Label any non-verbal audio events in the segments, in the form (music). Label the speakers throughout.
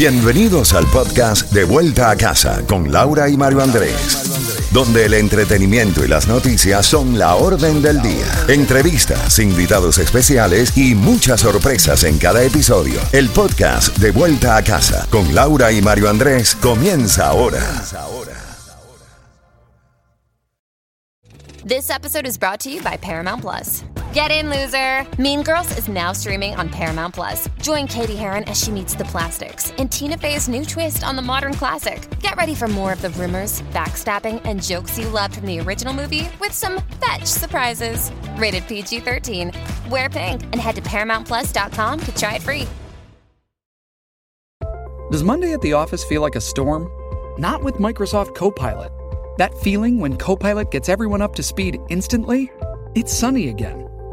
Speaker 1: Bienvenidos al podcast De Vuelta a Casa con Laura y Mario Andrés, donde el entretenimiento y las noticias son la orden del día. Entrevistas, invitados especiales y muchas sorpresas en cada episodio. El podcast De Vuelta a Casa con Laura y Mario Andrés comienza ahora.
Speaker 2: This episode is brought to you by Paramount Plus. Get in, loser! Mean Girls is now streaming on Paramount Plus. Join Katie Heron as she meets the plastics in Tina Fey's new twist on the modern classic. Get ready for more of the rumors, backstabbing, and jokes you loved from the original movie with some fetch surprises. Rated PG 13. Wear pink and head to ParamountPlus.com to try it free.
Speaker 3: Does Monday at the office feel like a storm? Not with Microsoft Copilot. That feeling when Copilot gets everyone up to speed instantly? It's sunny again.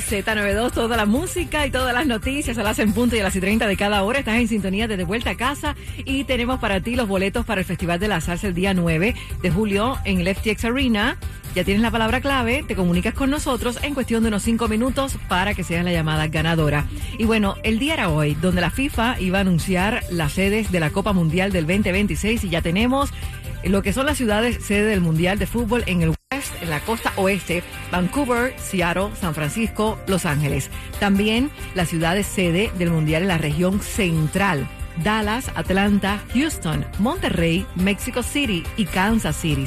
Speaker 4: Z92, toda la música y todas las noticias a las en punto y a las y 30 de cada hora. Estás en sintonía de De Vuelta a Casa y tenemos para ti los boletos para el Festival de la Salsa el día 9 de julio en el FTX Arena. Ya tienes la palabra clave, te comunicas con nosotros en cuestión de unos 5 minutos para que seas la llamada ganadora. Y bueno, el día era hoy, donde la FIFA iba a anunciar las sedes de la Copa Mundial del 2026 y ya tenemos lo que son las ciudades sede del Mundial de Fútbol en el En la costa oeste, Vancouver, Seattle, San Francisco, Los Ángeles. También las ciudades sede del Mundial en la región central. Dallas, Atlanta, Houston, Monterrey, Mexico City y Kansas City.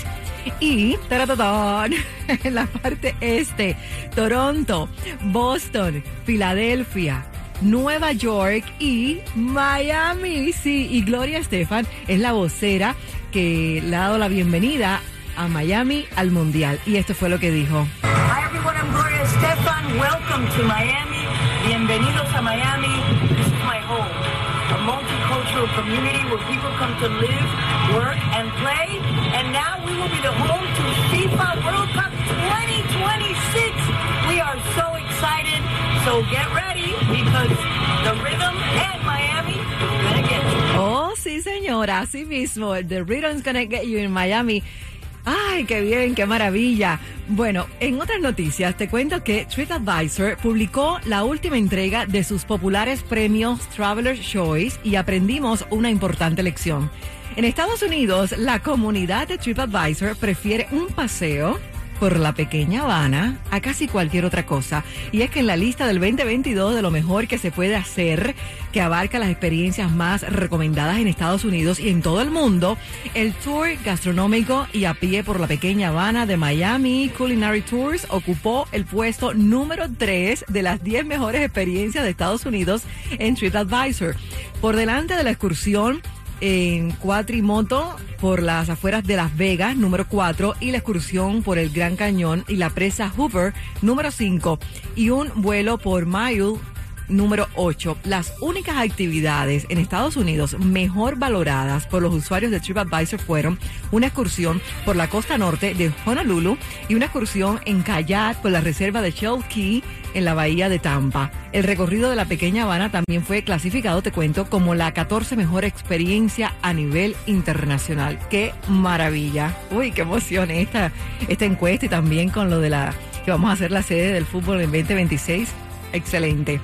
Speaker 4: Y (laughs) en la parte este, Toronto, Boston, Filadelfia, Nueva York y Miami. Sí, y Gloria Estefan es la vocera que le ha dado la bienvenida a Miami al Mundial. Y esto fue lo que dijo.
Speaker 5: Hi everyone, I'm Gloria Estefan. Welcome to Miami. Bienvenidos a Miami. This is my home. A multicultural community where people come to live, work, and play. And now we will be the home to FIFA World Cup 2026. We are so excited. So get ready because the rhythm and Miami are gonna get you.
Speaker 4: Oh, sí, señora, así mismo. The Rhythm's Gonna Get You in Miami. Ay, qué bien, qué maravilla. Bueno, en otras noticias te cuento que TripAdvisor publicó la última entrega de sus populares premios Traveler's Choice y aprendimos una importante lección. En Estados Unidos, la comunidad de TripAdvisor prefiere un paseo por la pequeña Habana a casi cualquier otra cosa. Y es que en la lista del 2022 de lo mejor que se puede hacer, que abarca las experiencias más recomendadas en Estados Unidos y en todo el mundo, el tour gastronómico y a pie por la pequeña Habana de Miami Culinary Tours ocupó el puesto número 3 de las 10 mejores experiencias de Estados Unidos en TripAdvisor. Por delante de la excursión en cuatrimoto por las afueras de Las Vegas, número 4, y la excursión por el Gran Cañón y la presa Hoover, número 5, y un vuelo por Mile, número 8. Las únicas actividades en Estados Unidos mejor valoradas por los usuarios de TripAdvisor fueron una excursión por la costa norte de Honolulu y una excursión en kayak por la reserva de Shell Key en la bahía de Tampa. El recorrido de la pequeña Habana también fue clasificado, te cuento, como la 14 mejor experiencia a nivel internacional. ¡Qué maravilla! Uy, qué emoción esta, esta encuesta y también con lo de la que vamos a hacer la sede del fútbol en 2026. Excelente.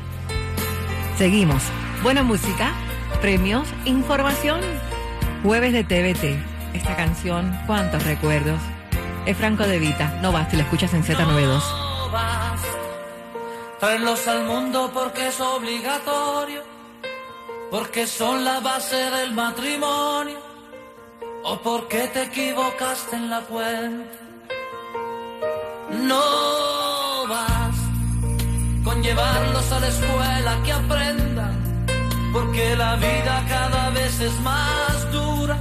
Speaker 4: Seguimos. Buena música, premios, información. Jueves de TVT. Esta canción, cuántos recuerdos. Es Franco de Vita. No basta, la escuchas en Z92.
Speaker 6: No vas. Traerlos al mundo porque es obligatorio, porque son la base del matrimonio, o porque te equivocaste en la cuenta. No llevarlos a la escuela que aprendan, porque la vida cada vez es más dura,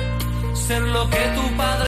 Speaker 6: ser lo que tu padre